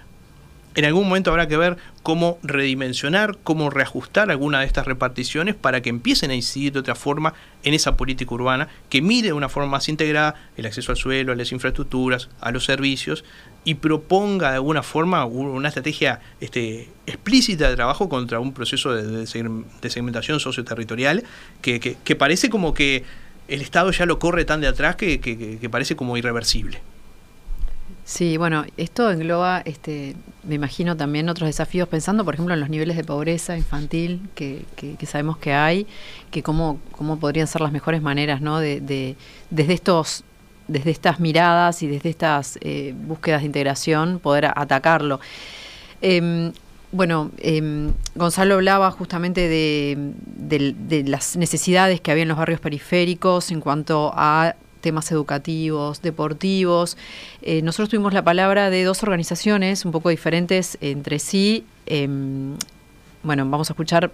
en algún momento habrá que ver cómo redimensionar, cómo reajustar alguna de estas reparticiones para que empiecen a incidir de otra forma en esa política urbana, que mire de una forma más integrada el acceso al suelo, a las infraestructuras, a los servicios, y proponga de alguna forma una estrategia este, explícita de trabajo contra un proceso de, segmentación socioterritorial que, que, parece como que el Estado ya lo corre tan de atrás que, que parece como irreversible. Sí, bueno, esto engloba, este, me imagino también otros desafíos, pensando, por ejemplo, en los niveles de pobreza infantil que, que, sabemos que hay, que cómo, cómo podrían ser las mejores maneras, ¿no? De, de desde estos, desde estas miradas y desde estas eh, búsquedas de integración, poder atacarlo. Em, bueno, em, Gonzalo hablaba justamente de, las necesidades que había en los barrios periféricos en cuanto a temas educativos, deportivos. Eh, nosotros tuvimos la palabra de dos organizaciones un poco diferentes entre sí. Em, bueno, vamos a escuchar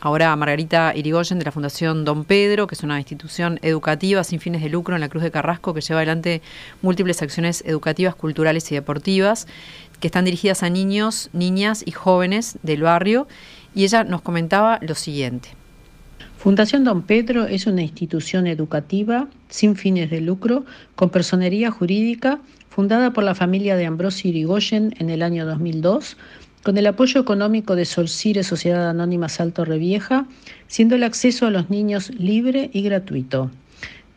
ahora Margarita Irigoyen de la Fundación Don Pedro, que es una institución educativa sin fines de lucro en la Cruz de Carrasco que lleva adelante múltiples acciones educativas, culturales y deportivas que están dirigidas a niños, niñas y jóvenes del barrio. Y ella nos comentaba lo siguiente. Fundación Don Pedro es una institución educativa sin fines de lucro con personería jurídica fundada por la familia de Ambrosio Irigoyen en el año 2002 con el apoyo económico de Solcire Sociedad Anónima Salto Revieja, siendo el acceso a los niños libre y gratuito.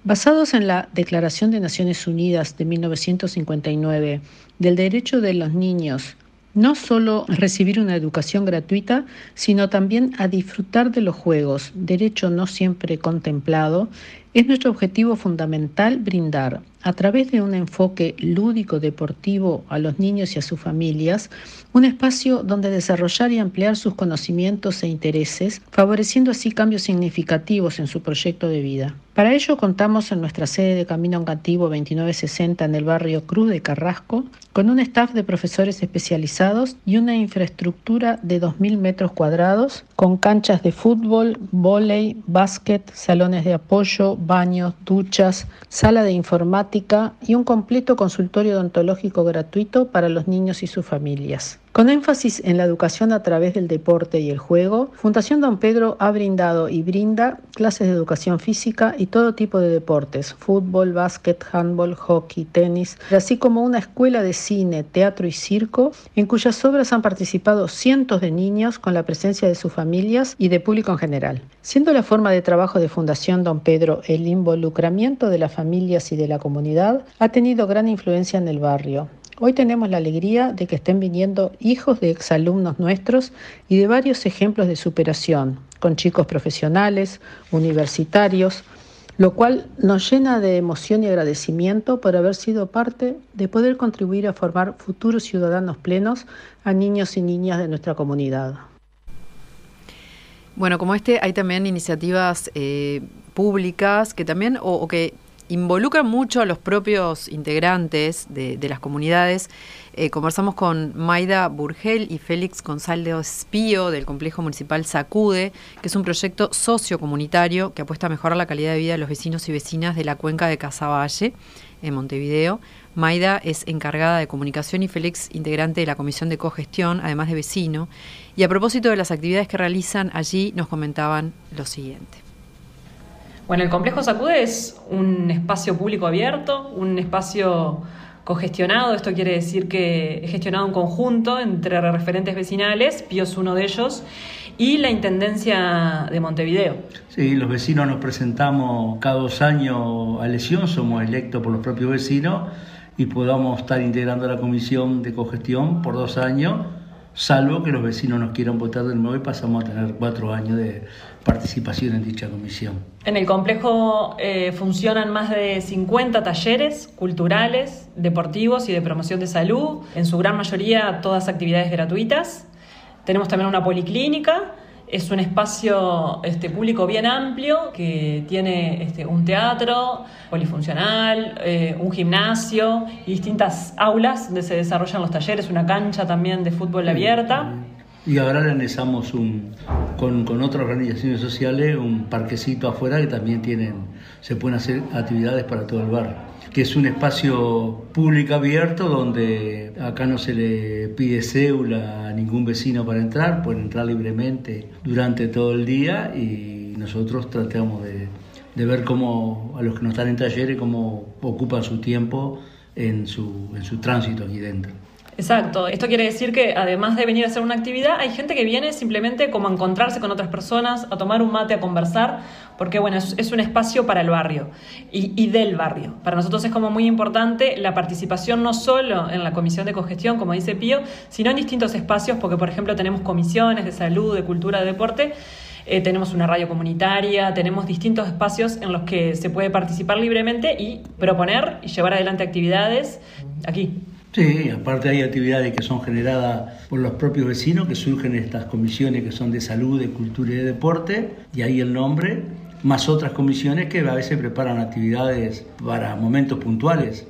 Basados en la Declaración de Naciones Unidas de 1959 del derecho de los niños no solo recibir una educación gratuita, sino también a disfrutar de los juegos, derecho no siempre contemplado, es nuestro objetivo fundamental brindar, a través de un enfoque lúdico deportivo a los niños y a sus familias, un espacio donde desarrollar y ampliar sus conocimientos e intereses, favoreciendo así cambios significativos en su proyecto de vida. Para ello contamos en nuestra sede de Camino Angativo 2960 en el barrio Cruz de Carrasco con un staff de profesores especializados y una infraestructura de 2.000 metros cuadrados con canchas de fútbol, vóley, básquet, salones de apoyo, baños, duchas, sala de informática y un completo consultorio odontológico gratuito para los niños y sus familias. Con énfasis en la educación a través del deporte y el juego, Fundación Don Pedro ha brindado y brinda clases de educación física y todo tipo de deportes, fútbol, básquet, handball, hockey, tenis, así como una escuela de cine, teatro y circo, en cuyas obras han participado cientos de niños con la presencia de sus familias y de público en general. Siendo la forma de trabajo de Fundación Don Pedro el involucramiento de las familias y de la comunidad, ha tenido gran influencia en el barrio. Hoy tenemos la alegría de que estén viniendo hijos de exalumnos nuestros y de varios ejemplos de superación, con chicos profesionales, universitarios, lo cual nos llena de emoción y agradecimiento por haber sido parte de poder contribuir a formar futuros ciudadanos plenos a niños y niñas de nuestra comunidad. Bueno, como este, hay también iniciativas eh, públicas que también, o que involucran mucho a los propios integrantes de, las comunidades. Eh, conversamos con Maida Burgel y Félix González Espío del Complejo Municipal Sacude, que es un proyecto sociocomunitario que apuesta a mejorar la calidad de vida de los vecinos y vecinas de la cuenca de Casaballe, en Montevideo. Maida es encargada de comunicación y Félix integrante de la Comisión de Cogestión, además de vecino. Y a propósito de las actividades que realizan allí, nos comentaban lo siguiente. Bueno, el complejo Sacude es un espacio público abierto, un espacio cogestionado, esto quiere decir que es gestionado en conjunto entre referentes vecinales, Pío es uno de ellos, y la Intendencia de Montevideo. Sí, los vecinos nos presentamos cada dos años a elección, somos electos por los propios vecinos y podamos estar integrando la comisión de cogestión por dos años salvo que los vecinos nos quieran votar de nuevo y pasamos a tener cuatro años de participación en dicha comisión. En el complejo eh, funcionan más de 50 talleres culturales, deportivos y de promoción de salud, en su gran mayoría todas actividades gratuitas. Tenemos también una policlínica es un espacio este, público bien amplio que tiene este, un teatro polifuncional, eh, un gimnasio y distintas aulas donde se desarrollan los talleres, una cancha también de fútbol abierta. Y ahora realizamos un, con, con, otras organizaciones sociales un parquecito afuera que también tienen, se pueden hacer actividades para todo el barrio. que es un espacio público abierto donde acá no se le pide cédula a ningún vecino para entrar, pueden entrar libremente durante todo el día y nosotros tratamos de, de ver cómo a los que no están en talleres, cómo ocupan su tiempo en su, en su tránsito aquí dentro. Exacto, esto quiere decir que además de venir a hacer una actividad, hay gente que viene simplemente como a encontrarse con otras personas, a tomar un mate, a conversar, porque bueno, es, un espacio para el barrio y, y, del barrio. Para nosotros es como muy importante la participación no solo en la comisión de cogestión, como dice Pío, sino en distintos espacios, porque por ejemplo tenemos comisiones de salud, de cultura, de deporte, eh, tenemos una radio comunitaria, tenemos distintos espacios en los que se puede participar libremente y proponer y llevar adelante actividades aquí. Sí, aparte hay actividades que son generadas por los propios vecinos, que surgen estas comisiones que son de salud, de cultura y de deporte, y ahí el nombre, más otras comisiones que a veces preparan actividades para momentos puntuales.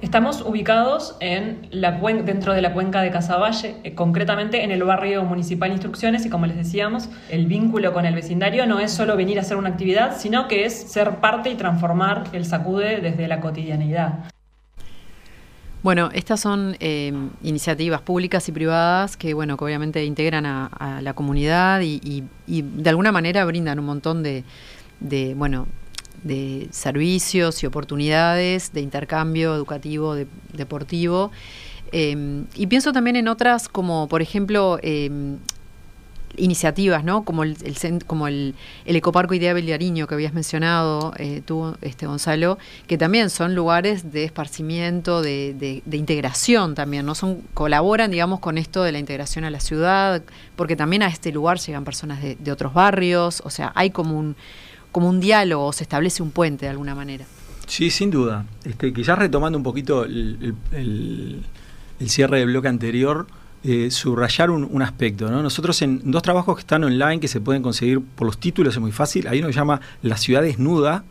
Estamos ubicados en la, dentro de la cuenca de Casaballe, eh, concretamente en el barrio municipal Instrucciones y como les decíamos, el vínculo con el vecindario no es solo venir a hacer una actividad, sino que es ser parte y transformar el sacude desde la cotidianidad. Bueno, estas son eh, iniciativas públicas y privadas que, bueno, que obviamente integran a, la comunidad y, de alguna manera brindan un montón de, bueno, de servicios y oportunidades de intercambio educativo, deportivo. Eh, y pienso también en otras como, por ejemplo, eh, iniciativas, ¿no? Como el, como el, el, Ecoparco Idea Beliariño que habías mencionado eh, tú, este, Gonzalo, que también son lugares de esparcimiento, de, de, integración también, ¿no? Son, colaboran, digamos, con esto de la integración a la ciudad, porque también a este lugar llegan personas de, de otros barrios, o sea, hay como un, como un diálogo, se establece un puente de alguna manera. Sí, sin duda. Este, quizás retomando un poquito el, el, el cierre del bloque anterior, eh, subrayar un, aspecto. Nosotros en dos trabajos que están online, que se pueden conseguir por los títulos, es muy fácil. Hay uno que se llama La ciudad desnuda,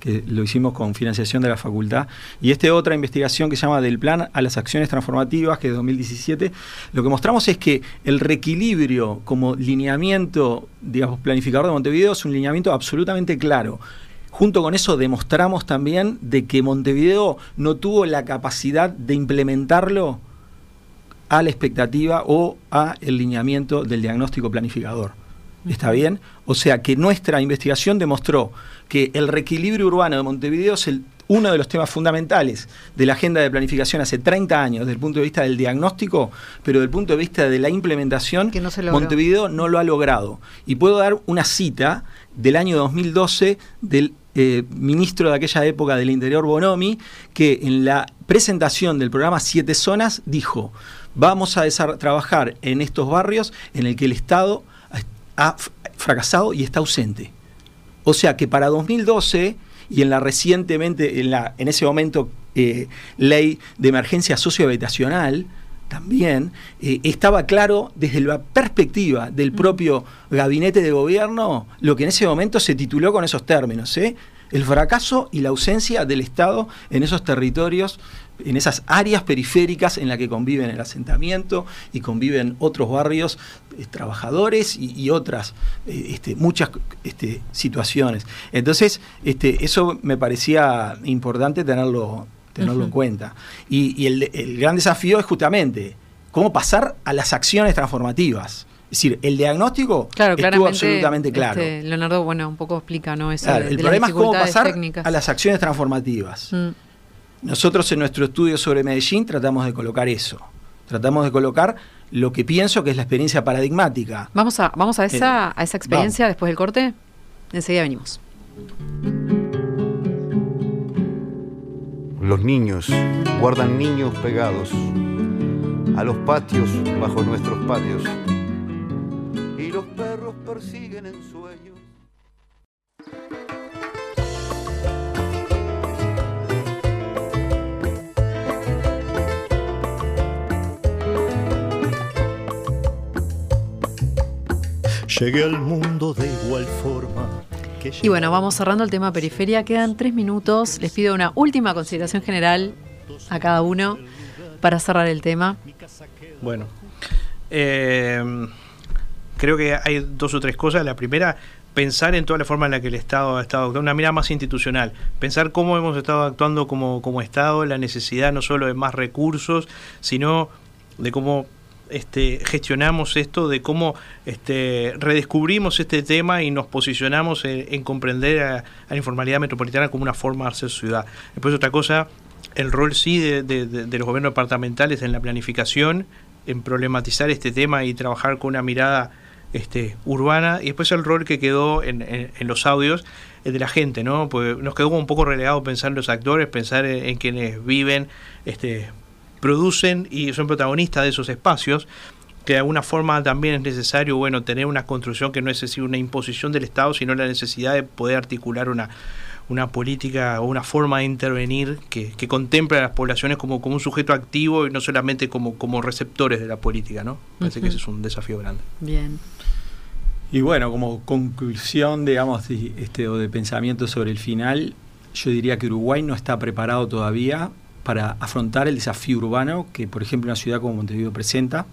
que lo hicimos con financiación de la facultad, y este otra investigación que se llama Del plan a las acciones transformativas, que es de 2017, lo que mostramos es que el reequilibrio como lineamiento, digamos, planificador de Montevideo es un lineamiento absolutamente claro. Junto con eso demostramos también de que Montevideo no tuvo la capacidad de implementarlo a la expectativa o a el lineamiento del diagnóstico planificador. ¿Está bien? O sea que nuestra investigación demostró que el reequilibrio urbano de Montevideo es uno de los temas fundamentales de la agenda de planificación hace 30 años desde el punto de vista del diagnóstico, pero desde el punto de vista de la implementación, Montevideo no lo ha logrado. Y puedo dar una cita del año 2012 del eh, ministro de aquella época del Interior, Bonomi, que en la presentación del programa Siete Zonas dijo, vamos a trabajar en estos barrios en el que el Estado ha fracasado y está ausente. O sea que para 2012 y en la recientemente, en, la, en ese momento, eh, ley de emergencia sociohabitacional, también eh, estaba claro desde la perspectiva del mm. propio gabinete de gobierno lo que en ese momento se tituló con esos términos, ¿eh? el fracaso y la ausencia del Estado en esos territorios en esas áreas periféricas en las que conviven el asentamiento y conviven otros barrios eh, trabajadores y, otras eh, este, muchas este, situaciones. Entonces, este, eso me parecía importante tenerlo, tenerlo en cuenta. Y, el, gran desafío es justamente cómo pasar a las acciones transformativas. Es decir, el diagnóstico estuvo absolutamente claro. Leonardo, bueno, un poco explica, ¿no? Eso el problema es cómo pasar a las acciones transformativas. Mm. Nosotros en nuestro estudio sobre Medellín tratamos de colocar eso. Tratamos de colocar lo que pienso que es la experiencia paradigmática. Vamos a, vamos a, esa, eh, a esa experiencia después del corte. Enseguida venimos. Los niños guardan niños pegados a los patios bajo nuestros patios Llegué al mundo de igual forma. y bueno, vamos cerrando el tema periferia. Quedan tres minutos. Les pido una última consideración general a cada uno para cerrar el tema. Bueno, eh, creo que hay dos o tres cosas. La primera, pensar en toda la forma en la que el Estado ha estado actuando, una mirada más institucional, pensar cómo hemos estado actuando como, como Estado, la necesidad no solo de más recursos, sino de cómo este, gestionamos esto, de cómo este, redescubrimos este tema y nos posicionamos en, comprender a, la informalidad metropolitana como una forma de hacer ciudad. Después otra cosa, el rol sí de, los gobiernos departamentales en la planificación, en problematizar este tema y trabajar con una mirada este, urbana, y después el rol que quedó en, en, los audios de la gente, ¿no? Pues nos quedó un poco relegado pensar en los actores, pensar en, quienes viven, este, producen y son protagonistas de esos espacios, que de alguna forma también es necesario, bueno, tener una construcción que no es decir una imposición del Estado, sino la necesidad de poder articular una, una política o una forma de intervenir que, que contemple a las poblaciones como, como un sujeto activo y no solamente como, como receptores de la política, ¿no? Parece que ese es un desafío grande. Bien. Y bueno, como conclusión, digamos, de, este, o de pensamiento sobre el final, yo diría que Uruguay no está preparado todavía para afrontar el desafío urbano que, por ejemplo, una ciudad como Montevideo presenta.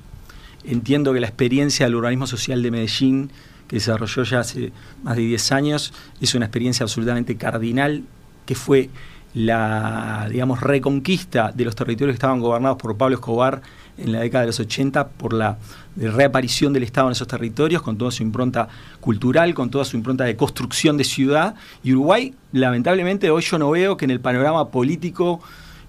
Entiendo que la experiencia del urbanismo social de Medellín, que desarrolló ya hace más de 10 años, es una experiencia absolutamente cardinal, que fue la, digamos, reconquista de los territorios que estaban gobernados por Pablo Escobar en la década de los 80 por la reaparición del Estado en esos territorios, con toda su impronta cultural, con toda su impronta de construcción de ciudad. Y Uruguay, lamentablemente, hoy yo no veo que en el panorama político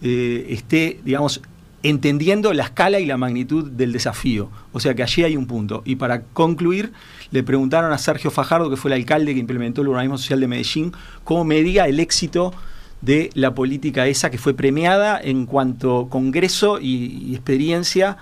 eh, esté, digamos, entendiendo la escala y la magnitud del desafío. O sea que allí hay un punto. Y para concluir, le preguntaron a Sergio Fajardo, que fue el alcalde que implementó el urbanismo social de Medellín, cómo medía el éxito de la política esa que fue premiada en cuanto Congreso y, y experiencia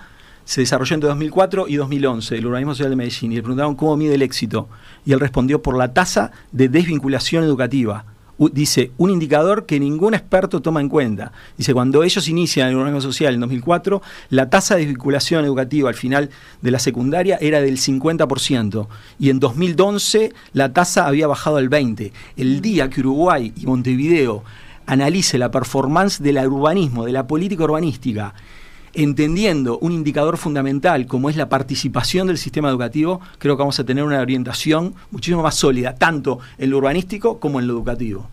se desarrolló entre 2004 y 2011, el urbanismo social de Medellín, y le preguntaron cómo mide el éxito. Y él respondió por la tasa de desvinculación educativa dice, un indicador que ningún experto toma en cuenta. Dice, cuando ellos inician el urbanismo social en 2004, la tasa de vinculación educativa al final de la secundaria era del 50%, y en 2011 la tasa había bajado al 20%. El día que Uruguay y Montevideo analice la performance del urbanismo, de la política urbanística, entendiendo un indicador fundamental como es la participación del sistema educativo, creo que vamos a tener una orientación muchísimo más sólida, tanto en lo urbanístico como en lo educativo.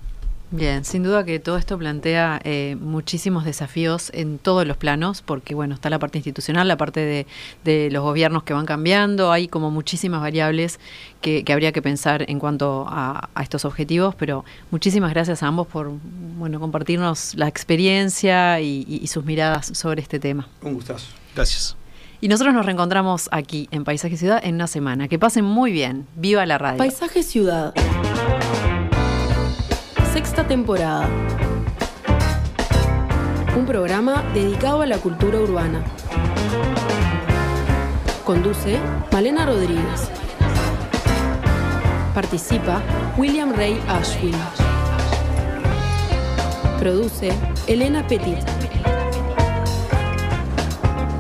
Bien, sin duda que todo esto plantea eh, muchísimos desafíos en todos los planos, porque bueno, está la parte institucional, la parte de, los gobiernos que van cambiando, hay como muchísimas variables que, habría que pensar en cuanto a, estos objetivos, pero muchísimas gracias a ambos por bueno compartirnos la experiencia y, y sus miradas sobre este tema. Un gustazo. Gracias. Y nosotros nos reencontramos aquí en Paisaje Ciudad en una semana. Que pasen muy bien. Viva la radio. Paisaje Ciudad sexta temporada. Un programa dedicado a la cultura urbana. Conduce Malena Rodríguez. Participa William Ray Ashwin. Produce Elena Petit.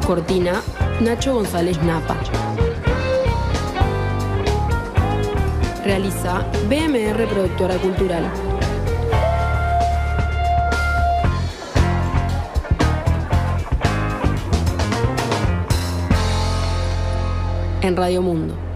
Cortina Nacho González Napa. Realiza BMR Productora Cultural. En Radio Mundo.